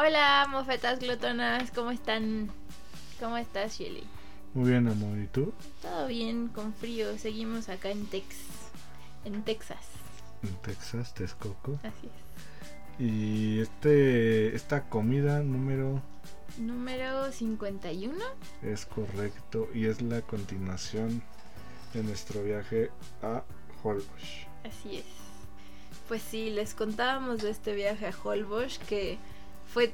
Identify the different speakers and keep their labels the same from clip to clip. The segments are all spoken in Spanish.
Speaker 1: Hola, mofetas glotonas, ¿cómo están? ¿Cómo estás, Shelly?
Speaker 2: Muy bien, amor, ¿y tú?
Speaker 1: Todo bien, con frío. Seguimos acá en Tex, en Texas.
Speaker 2: En Texas, Texcoco.
Speaker 1: Así es.
Speaker 2: Y este, esta comida número
Speaker 1: Número 51.
Speaker 2: es correcto y es la continuación de nuestro viaje a Holbox.
Speaker 1: Así es. Pues sí, les contábamos de este viaje a Holbox que fue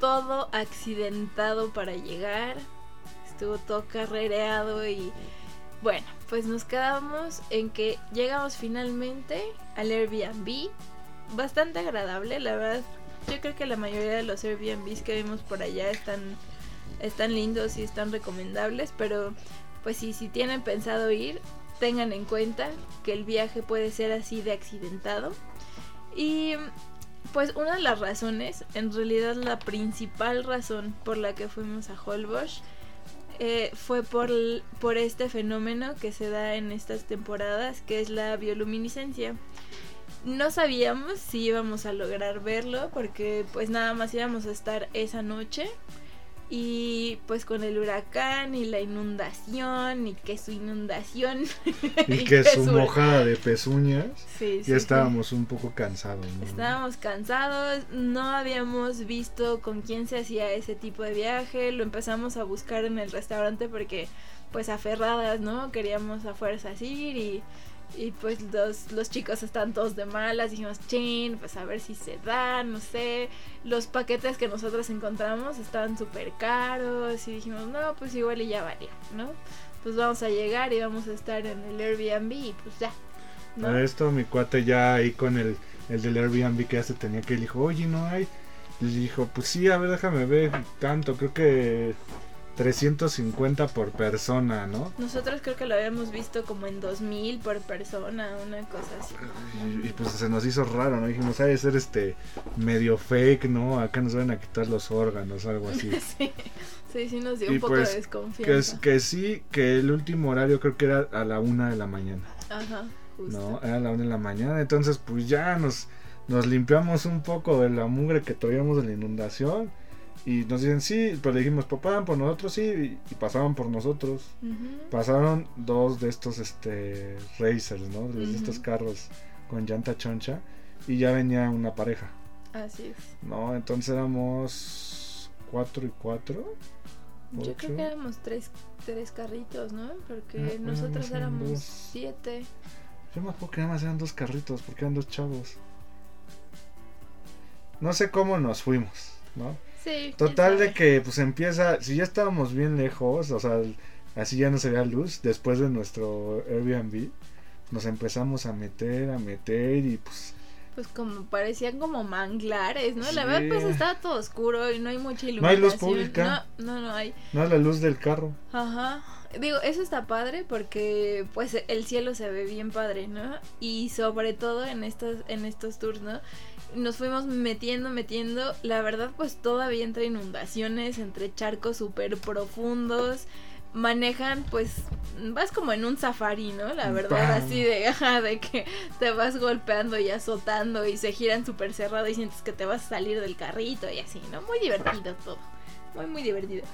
Speaker 1: todo accidentado para llegar. Estuvo todo carrereado y bueno, pues nos quedamos en que llegamos finalmente al Airbnb. Bastante agradable, la verdad. Yo creo que la mayoría de los Airbnbs que vimos por allá están, están lindos y están recomendables, pero pues si tienen pensado ir, tengan en cuenta que el viaje puede ser así de accidentado. Y pues una de las razones, en realidad la principal razón por la que fuimos a Holbox eh, fue por, por este fenómeno que se da en estas temporadas, que es la bioluminiscencia. No sabíamos si íbamos a lograr verlo, porque pues nada más íbamos a estar esa noche. Y pues con el huracán y la inundación y que su inundación
Speaker 2: Y que su
Speaker 1: su-
Speaker 2: mojada de pezuñas,
Speaker 1: Sí, sí, sí.
Speaker 2: ya estábamos un poco cansados, ¿no?
Speaker 1: Estábamos cansados, no habíamos visto con quién se hacía ese tipo de viaje, lo empezamos a buscar en el restaurante porque pues aferradas, ¿no? Queríamos a fuerzas ir y, y pues los, los chicos están todos de malas, dijimos, chin, pues a ver si se da, no sé. Los paquetes que nosotros encontramos estaban súper caros y dijimos, no, pues igual y ya valía, ¿no? Pues vamos a llegar y vamos a estar en el Airbnb y pues ya. ¿no?
Speaker 2: Esto mi cuate ya ahí con el, el del Airbnb que ya se tenía que ir, dijo, oye, no hay. Y dijo, pues sí, a ver, déjame ver tanto, creo que 350 por persona, ¿no?
Speaker 1: Nosotros creo que lo habíamos visto como en 2000 por persona, una cosa así.
Speaker 2: Y, y, pues se nos hizo raro, ¿no? Dijimos, ha de ser este medio fake, ¿no? Acá nos van a quitar los órganos, algo así.
Speaker 1: sí, sí, sí nos dio
Speaker 2: Y
Speaker 1: un poco
Speaker 2: pues,
Speaker 1: de
Speaker 2: Que, es-
Speaker 1: desconfianza.
Speaker 2: que sí, que el último horario creo que era a la una de la mañana.
Speaker 1: Ajá, justo.
Speaker 2: No, era a la una de la mañana. Entonces, pues ya nos, nos limpiamos un poco de la mugre que traíamos de la inundación. Y nos dicen, sí, pero le dijimos, pasaban por nosotros, sí, y, y pasaban por nosotros. Pasaron dos de estos este racers, ¿no? De estos carros con llanta choncha. Y ya venía una pareja,
Speaker 1: Así es.
Speaker 2: ¿no? Entonces éramos cuatro y cuatro.
Speaker 1: Yo creo que éramos tres, tres carritos, ¿no? Porque
Speaker 2: No,
Speaker 1: nosotros
Speaker 2: éramos eran
Speaker 1: éramos
Speaker 2: dos.
Speaker 1: siete.
Speaker 2: Yo me acuerdo que nada más eran dos carritos, porque eran dos chavos. No sé cómo nos fuimos, ¿no?
Speaker 1: Sí.
Speaker 2: Total de que pues empieza, si ya estábamos bien lejos, o sea, así ya no se veía luz, después de nuestro Airbnb, nos empezamos a meter, a meter y pues
Speaker 1: Pues como parecían como manglares, ¿no? La
Speaker 2: Sí.
Speaker 1: verdad pues estaba todo oscuro y no hay mucha iluminación.
Speaker 2: No hay luz pública.
Speaker 1: No, no, no hay.
Speaker 2: no la luz del carro.
Speaker 1: Ajá. Digo, eso está padre porque pues el cielo se ve bien padre, ¿no? Y sobre todo en estos, en estos tours, ¿no? Nos fuimos metiendo, metiendo. La verdad, pues todavía entre inundaciones, entre charcos súper profundos. Manejan, pues, vas como en un safari, ¿no? La verdad, así de, ajá, de que te vas golpeando y azotando y se giran súper cerrado y sientes que te vas a salir del carrito y así, ¿no? Muy divertido todo. Muy, muy divertido.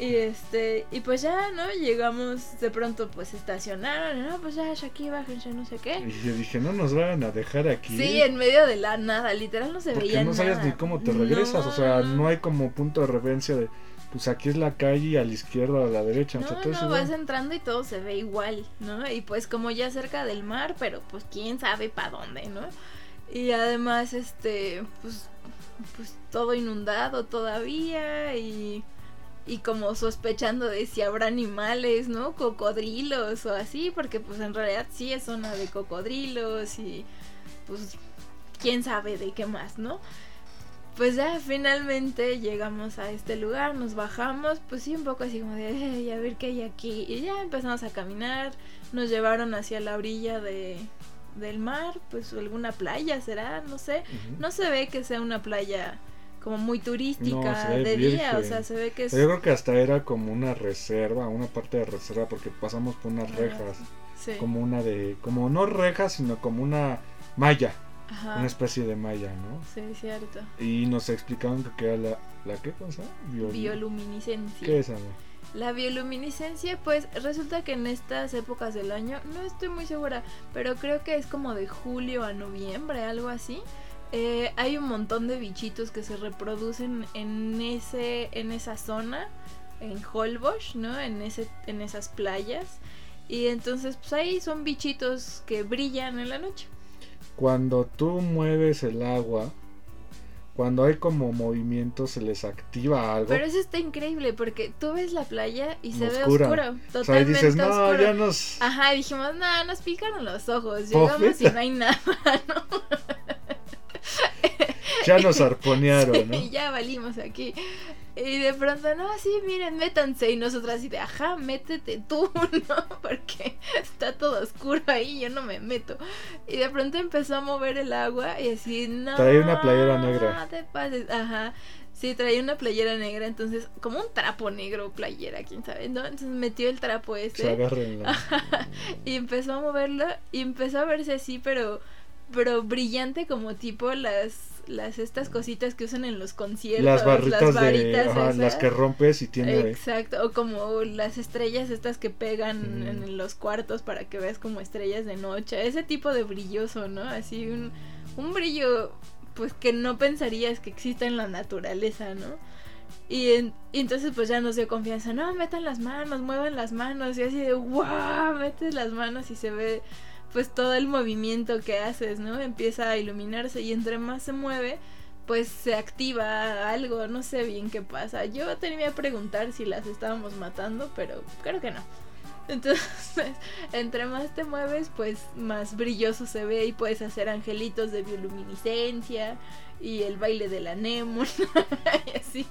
Speaker 1: Y este, y pues ya, ¿no? Llegamos, de pronto pues estacionaron, no, pues ya, aquí bájense, no sé qué.
Speaker 2: Y yo dije, no nos van a dejar aquí.
Speaker 1: Sí, en medio de la nada, literal no se
Speaker 2: porque
Speaker 1: veía
Speaker 2: no sabías
Speaker 1: nada.
Speaker 2: ni cómo te regresas, o sea, no hay como punto de referencia de, pues aquí es la calle, a la izquierda o a la derecha, o sea,
Speaker 1: No,
Speaker 2: todo
Speaker 1: no, vas entrando y todo se ve igual, ¿no? Y pues como ya cerca del mar, pero pues quién sabe para dónde, ¿no? Y además, este, pues, pues todo inundado todavía y, y como sospechando de si habrá animales, ¿no? Cocodrilos o así, porque pues en realidad sí es zona de cocodrilos y pues quién sabe de qué más, ¿no? pues ya finalmente llegamos a este lugar, nos bajamos, pues sí, un poco así como de, "Ey, a ver qué hay aquí. Y ya empezamos a caminar, nos llevaron hacia la orilla de, del mar, pues alguna playa será, no sé. No se ve que sea una playa como muy turística
Speaker 2: No,
Speaker 1: de día, o
Speaker 2: virgen.
Speaker 1: sea, se ve que es...
Speaker 2: Yo creo que hasta era como una reserva, una parte de reserva, porque pasamos por unas rejas,
Speaker 1: Sí.
Speaker 2: como una de, como no rejas, sino como una malla,
Speaker 1: Ajá.
Speaker 2: una especie de malla, ¿no?
Speaker 1: Sí, cierto.
Speaker 2: Y nos explicaban que era la, ¿la qué cosa? Biol-
Speaker 1: Bioluminiscencia.
Speaker 2: ¿Qué es, amor?
Speaker 1: La bioluminiscencia, pues resulta que en estas épocas del año, no estoy muy segura, pero creo que es como de julio a noviembre, algo así. Eh, hay un montón de bichitos que se reproducen en ese, en esa zona, en Holbox, ¿no? En ese, en esas playas. Y entonces, pues ahí son bichitos que brillan en la noche.
Speaker 2: Cuando tú mueves el agua, cuando hay como movimiento, se les activa algo.
Speaker 1: Pero eso está increíble porque tú ves la playa y se
Speaker 2: Oscura.
Speaker 1: ve oscuro,
Speaker 2: o sea, y
Speaker 1: totalmente
Speaker 2: dices, no,
Speaker 1: oscuro.
Speaker 2: ya nos...
Speaker 1: Ajá, dijimos, no, nos picaron los ojos. Llegamos y no hay nada, ¿no?
Speaker 2: Ya nos arponearon, ¿no?
Speaker 1: Y ya valimos aquí. Y de pronto, no, sí, miren, métanse. Y nosotras así de, ajá, métete tú, ¿no? Porque está todo oscuro ahí, yo no me meto. Y de pronto empezó a mover el agua y así, no.
Speaker 2: Traía una playera negra.
Speaker 1: No te pases, ajá. Sí, traía una playera negra, entonces, como un trapo negro, playera, quién sabe, ¿no? Entonces metió el trapo
Speaker 2: Se
Speaker 1: ese y empezó a moverlo y empezó a verse así, pero pero brillante como tipo las las estas cositas que usan en los conciertos,
Speaker 2: Las barritas de...
Speaker 1: varitas
Speaker 2: ajá, las que rompes y tiene...
Speaker 1: Exacto, o como las estrellas estas que pegan
Speaker 2: Mm.
Speaker 1: en los cuartos para que veas como estrellas de noche, ese tipo de brilloso, ¿no? Así un, un brillo pues que no pensarías que exista en la naturaleza, ¿no? Y, en- y entonces pues ya nos dio confianza, no, metan las manos, muevan las manos y así de, wow, metes las manos y se ve pues todo el movimiento que haces, ¿no? Empieza a iluminarse y entre más se mueve, pues se activa algo, no sé bien qué pasa. Yo tenía que preguntar si las estábamos matando, pero creo que no. Entonces, entre más te mueves, pues más brilloso se ve y puedes hacer angelitos de bioluminiscencia y el baile de la anémona y así.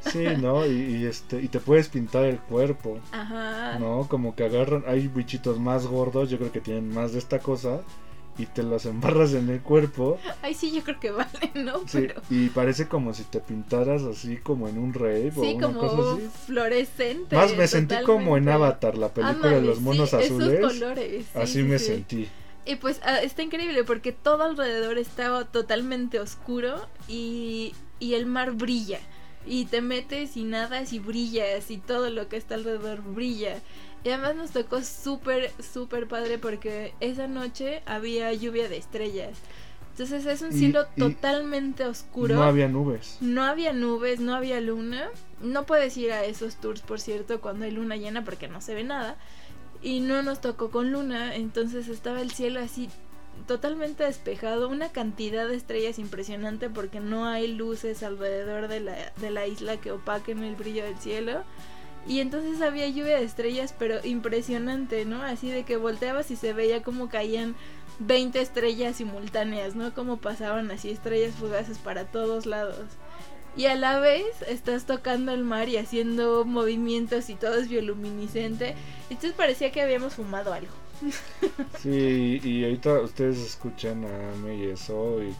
Speaker 2: Sí, ¿no? Y, y, este, y te puedes pintar el cuerpo,
Speaker 1: Ajá.
Speaker 2: ¿no? Como que agarran, hay bichitos más gordos, yo creo que tienen más de esta cosa, y te los embarras en el cuerpo,
Speaker 1: Ay, sí, yo creo que vale, ¿no?
Speaker 2: sí,
Speaker 1: Pero
Speaker 2: y parece como si te pintaras así como en un rave o
Speaker 1: sí,
Speaker 2: una
Speaker 1: como
Speaker 2: cosa así.
Speaker 1: fluorescente.
Speaker 2: Más me sentí como en. Avatar, la película de los monos
Speaker 1: sí,
Speaker 2: azules.
Speaker 1: Esos colores. sí,
Speaker 2: así
Speaker 1: sí,
Speaker 2: me sentí.
Speaker 1: Y pues ah, está increíble porque todo alrededor estaba totalmente oscuro y, y el mar brilla. Y te metes y nadas y brillas y todo lo que está alrededor brilla. Y además nos tocó súper, súper padre porque esa noche había lluvia de estrellas. Entonces es un cielo
Speaker 2: y
Speaker 1: totalmente oscuro.
Speaker 2: No había nubes.
Speaker 1: No había nubes, no había luna. No puedes ir a esos tours, por cierto, cuando hay luna llena porque no se ve nada. Y no nos tocó con luna, entonces estaba el cielo así totalmente despejado, una cantidad de estrellas impresionante porque no hay luces alrededor de la, de la isla que opaquen el brillo del cielo. Y entonces había lluvia de estrellas, pero impresionante, ¿no? Así de que volteabas y se veía como caían 20 estrellas simultáneas, ¿no? Como pasaban así estrellas fugaces para todos lados. Y a la vez estás tocando el mar y haciendo movimientos y todo es bioluminiscente. Entonces parecía que habíamos fumado algo.
Speaker 2: Sí, y ahorita ustedes escuchan a Ame y eso, y,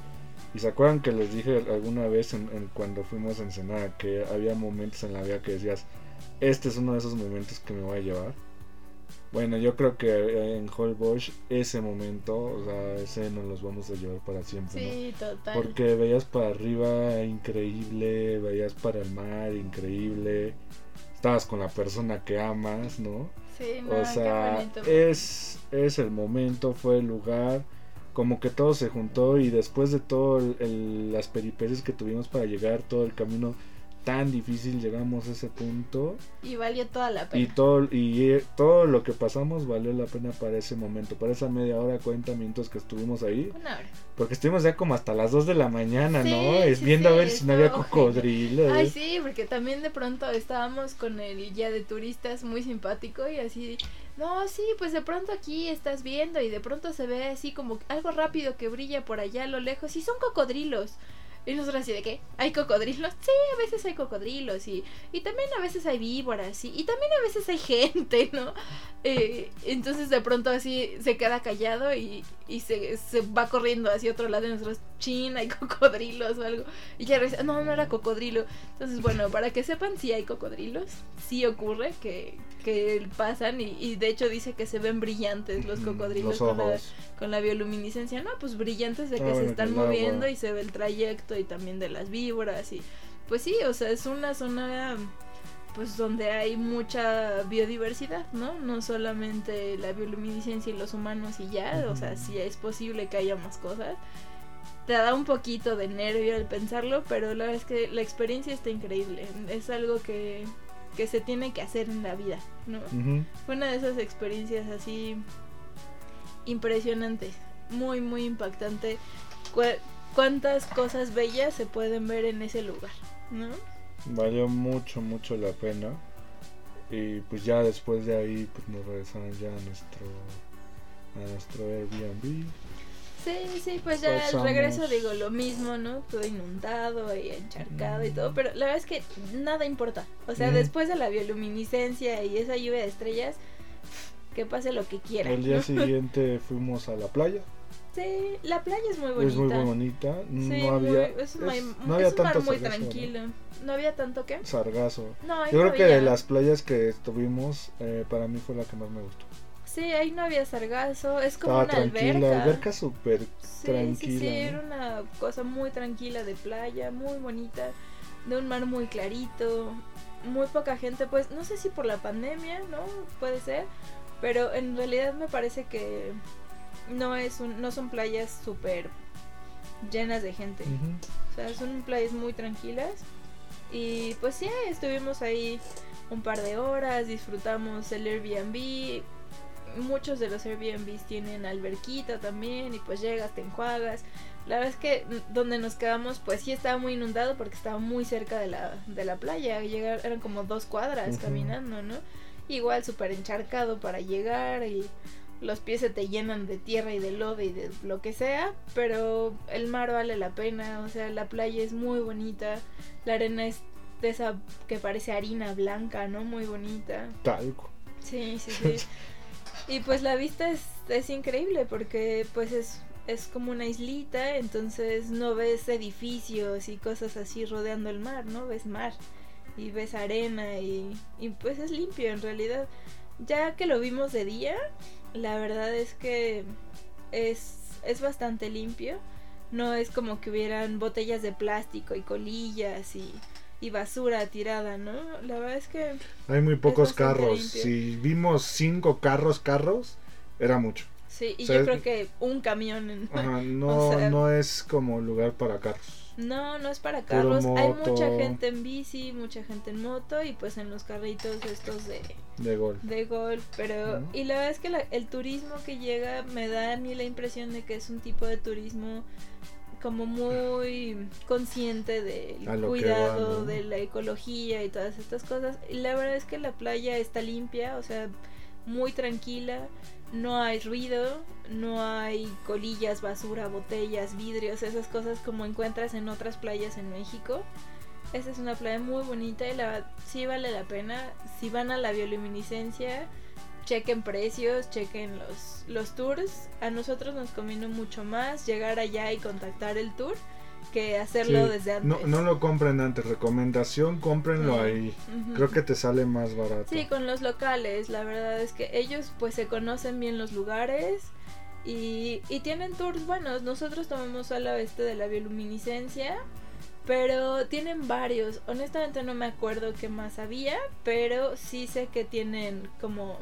Speaker 2: y se acuerdan que les dije alguna vez en, en cuando fuimos a Ensenada que había momentos en la vida que decías, este es uno de esos momentos que me voy a llevar. Bueno, yo creo que en Holbox ese momento, o sea, ese nos los vamos a llevar para siempre, ¿no?
Speaker 1: Sí, total.
Speaker 2: Porque veías para arriba increíble, veías para el mar increíble, estabas con la persona que amas, ¿no?
Speaker 1: Sí, no,
Speaker 2: O sea, es, es el momento, fue el lugar, como que todo se juntó y después de todo el- el- las peripecias que tuvimos para llegar, todo el camino tan difícil, llegamos a ese punto
Speaker 1: Y valió toda la pena.
Speaker 2: y todo, y eh, todo lo que pasamos valió la pena para ese momento, para esa media hora, 40 minutos que estuvimos ahí,
Speaker 1: Una hora.
Speaker 2: porque estuvimos ya como hasta las 2 de la mañana,
Speaker 1: Sí,
Speaker 2: ¿no? Es
Speaker 1: sí,
Speaker 2: viendo
Speaker 1: sí,
Speaker 2: a ver si no había cocodrilos.
Speaker 1: Ay, sí, porque también de pronto estábamos con el guía de turistas muy simpático y así, no, sí, pues de pronto aquí estás viendo y de pronto se ve así como algo rápido que brilla por allá a lo lejos y son cocodrilos. Y nosotros así de qué, ¿hay cocodrilos? Sí, a veces hay cocodrilos y, y también a veces hay víboras y, y también a veces hay gente, ¿no? Eh, entonces de pronto así se queda callado y, y se, se va corriendo hacia otro lado de nosotros, chin, hay cocodrilos o algo. Y ya dice, no, no era cocodrilo. Entonces, bueno, para que sepan, sí hay cocodrilos, sí ocurre que, que pasan y, y de hecho dice que se ven brillantes los
Speaker 2: Ujú,
Speaker 1: cocodrilos
Speaker 2: los
Speaker 1: con la, con la bioluminiscencia. No, pues brillantes de
Speaker 2: Ah,
Speaker 1: que se
Speaker 2: bueno,
Speaker 1: están
Speaker 2: que agua.
Speaker 1: moviendo y se ve el trayecto y también de las víboras y pues sí, o sea, es una zona pues donde hay mucha biodiversidad, ¿no? No solamente la bioluminiscencia y los humanos y ya, o sea, sí es posible que haya más cosas. Te da un poquito de nervio al pensarlo, pero la verdad es que la experiencia está increíble. Es algo que, que se tiene que hacer en la vida, ¿no? Fue una de esas experiencias así impresionantes, muy, muy impactante. Cu- cuántas cosas bellas se pueden ver en ese lugar, ¿no?
Speaker 2: Valió mucho, mucho la pena. Y pues ya después de ahí pues nos regresaron ya a nuestro a nuestro Airbnb.
Speaker 1: Sí, sí, pues ya al
Speaker 2: Pasamos.
Speaker 1: regreso digo lo mismo, ¿no? Todo inundado y encharcado y todo, pero la verdad es que nada importa. O sea,
Speaker 2: Mm.
Speaker 1: después de la bioluminiscencia y esa lluvia de estrellas, que pase lo que quiera.
Speaker 2: El día
Speaker 1: ¿no?
Speaker 2: siguiente fuimos a la playa.
Speaker 1: Sí, la playa es muy bonita.
Speaker 2: Es muy bonita.
Speaker 1: Sí,
Speaker 2: no
Speaker 1: muy-
Speaker 2: había
Speaker 1: es un,
Speaker 2: es-
Speaker 1: mar-
Speaker 2: no
Speaker 1: es
Speaker 2: había
Speaker 1: un mar
Speaker 2: tanto
Speaker 1: muy
Speaker 2: sargazo, ¿no?
Speaker 1: tranquilo. ¿no? había tanto qué?
Speaker 2: Sargazo.
Speaker 1: No,
Speaker 2: Yo
Speaker 1: no
Speaker 2: creo que
Speaker 1: había.
Speaker 2: de las playas que estuvimos, eh, para mí fue la que más me gustó.
Speaker 1: Sí, ahí no había sargazo, es como
Speaker 2: Estaba
Speaker 1: una
Speaker 2: tranquila,
Speaker 1: alberca.
Speaker 2: alberca súper
Speaker 1: Sí, sí,
Speaker 2: tranquila.
Speaker 1: sí,
Speaker 2: ¿no?
Speaker 1: era una cosa muy tranquila de playa, muy bonita, de un mar muy clarito, muy poca gente, pues no sé si por la pandemia, ¿no? Puede ser, pero en realidad me parece que no es un, no son playas súper llenas de gente.
Speaker 2: Ujú.
Speaker 1: O sea, son playas muy tranquilas. Y pues sí, estuvimos ahí un par de horas, disfrutamos el Airbnb. Muchos de los Airbnbs tienen alberquita también y pues llegas, te enjuagas. La verdad es que donde nos quedamos pues sí estaba muy inundado porque estaba muy cerca de la, de la playa. Llegar, eran como dos cuadras caminando, ¿no? Igual súper encharcado para llegar y los pies se te llenan de tierra y de lodo y de lo que sea, pero el mar vale la pena, o sea, la playa es muy bonita, la arena es de esa que parece harina blanca, ¿no? Muy bonita.
Speaker 2: Talco.
Speaker 1: Sí, sí, sí. y pues la vista es, es increíble porque pues es, es como una islita, entonces no ves edificios y cosas así rodeando el mar, ¿no? Ves mar y ves arena y, y pues es limpio en realidad. Ya que lo vimos de día, la verdad es que es, es bastante limpio. No es como que hubieran botellas de plástico y colillas y, y basura tirada, ¿no? La verdad es que
Speaker 2: Hay muy pocos carros.
Speaker 1: limpio.
Speaker 2: Si vimos cinco carros, carros, era mucho.
Speaker 1: sí, y
Speaker 2: O sea,
Speaker 1: yo creo que un camión en...
Speaker 2: Ajá, no,
Speaker 1: O sea-
Speaker 2: no es como lugar para carros.
Speaker 1: No, no es para carros. Hay mucha gente en bici, mucha gente en moto y pues en los carritos estos de,
Speaker 2: De golf.
Speaker 1: de golf. Pero, y la verdad es que la- el turismo que llega me da a mí la impresión de que es un tipo de turismo como muy consciente del cuidado,
Speaker 2: va, ¿no?
Speaker 1: de la ecología y todas estas cosas. Y la verdad es que la playa está limpia, o sea, muy tranquila, no hay ruido, no hay colillas, basura, botellas, vidrios, esas cosas como encuentras en otras playas en México. Esta es una playa muy bonita y la sí vale la pena. Si van a la bioluminiscencia, chequen precios, chequen los, los tours. A nosotros nos convino mucho más llegar allá y contactar el tour que hacerlo
Speaker 2: Sí,
Speaker 1: desde antes.
Speaker 2: No, no lo compren antes. Recomendación, cómprenlo ahí. Creo que te sale más barato.
Speaker 1: Sí, con los locales, la verdad es que ellos pues se conocen bien los lugares y, y tienen tours buenos. Nosotros tomamos solo este de la bioluminiscencia, pero tienen varios. Honestamente no me acuerdo qué más había, pero sí sé que tienen como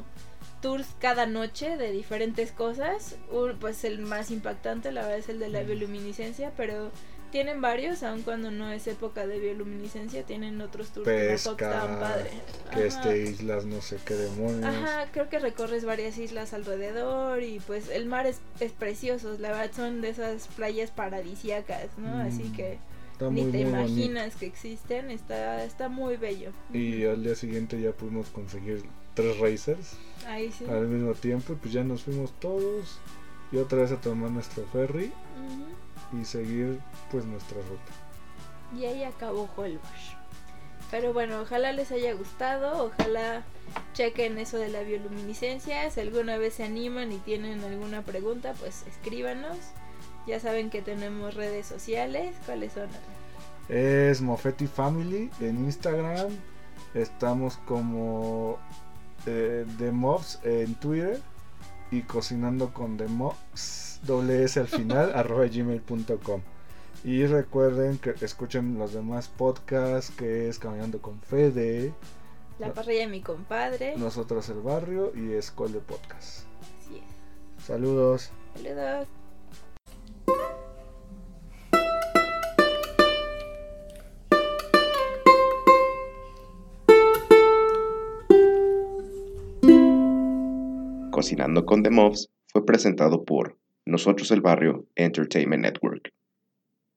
Speaker 1: tours cada noche de diferentes cosas. Un- pues el más impactante la verdad es el de la
Speaker 2: Mm.
Speaker 1: bioluminiscencia, pero tienen varios, aun cuando no es época de bioluminiscencia, tienen otros tours que
Speaker 2: Pesca,
Speaker 1: estaban padre.
Speaker 2: Que
Speaker 1: Ajá.
Speaker 2: este islas no sé qué demonios.
Speaker 1: Ajá, creo que recorres varias islas alrededor y pues el mar es, es precioso, la verdad son de esas playas paradisíacas, ¿no? Así
Speaker 2: Mm,
Speaker 1: que
Speaker 2: Está
Speaker 1: ni
Speaker 2: muy,
Speaker 1: te
Speaker 2: muy
Speaker 1: imaginas que existen, está, está muy bello.
Speaker 2: Y al día siguiente ya pudimos conseguir tres racers
Speaker 1: Ahí sí.
Speaker 2: al mismo tiempo. Y pues ya nos fuimos todos. Y otra vez a tomar nuestro ferry. Y seguir pues nuestra ruta.
Speaker 1: Y ahí acabó Holbox. Pero bueno, ojalá les haya gustado, ojalá chequen eso de la bioluminiscencia. Si alguna vez se animan y tienen alguna pregunta, pues escríbanos. Ya saben que tenemos redes sociales. ¿Cuáles son?
Speaker 2: Es Mofetti Family en Instagram. Estamos como eh, The Mobs en Twitter. Y cocinando con The Mobs, doble S al final, arroba gmail.com. Y recuerden que escuchen los demás podcasts, que es Caminando con Fede.
Speaker 1: La parrilla de mi compadre.
Speaker 2: Nosotros el barrio y Escole Podcast.
Speaker 1: Así es.
Speaker 2: Saludos.
Speaker 1: Saludos.
Speaker 3: Cocinando con The Mobs fue presentado por Nosotros el Barrio Entertainment Network.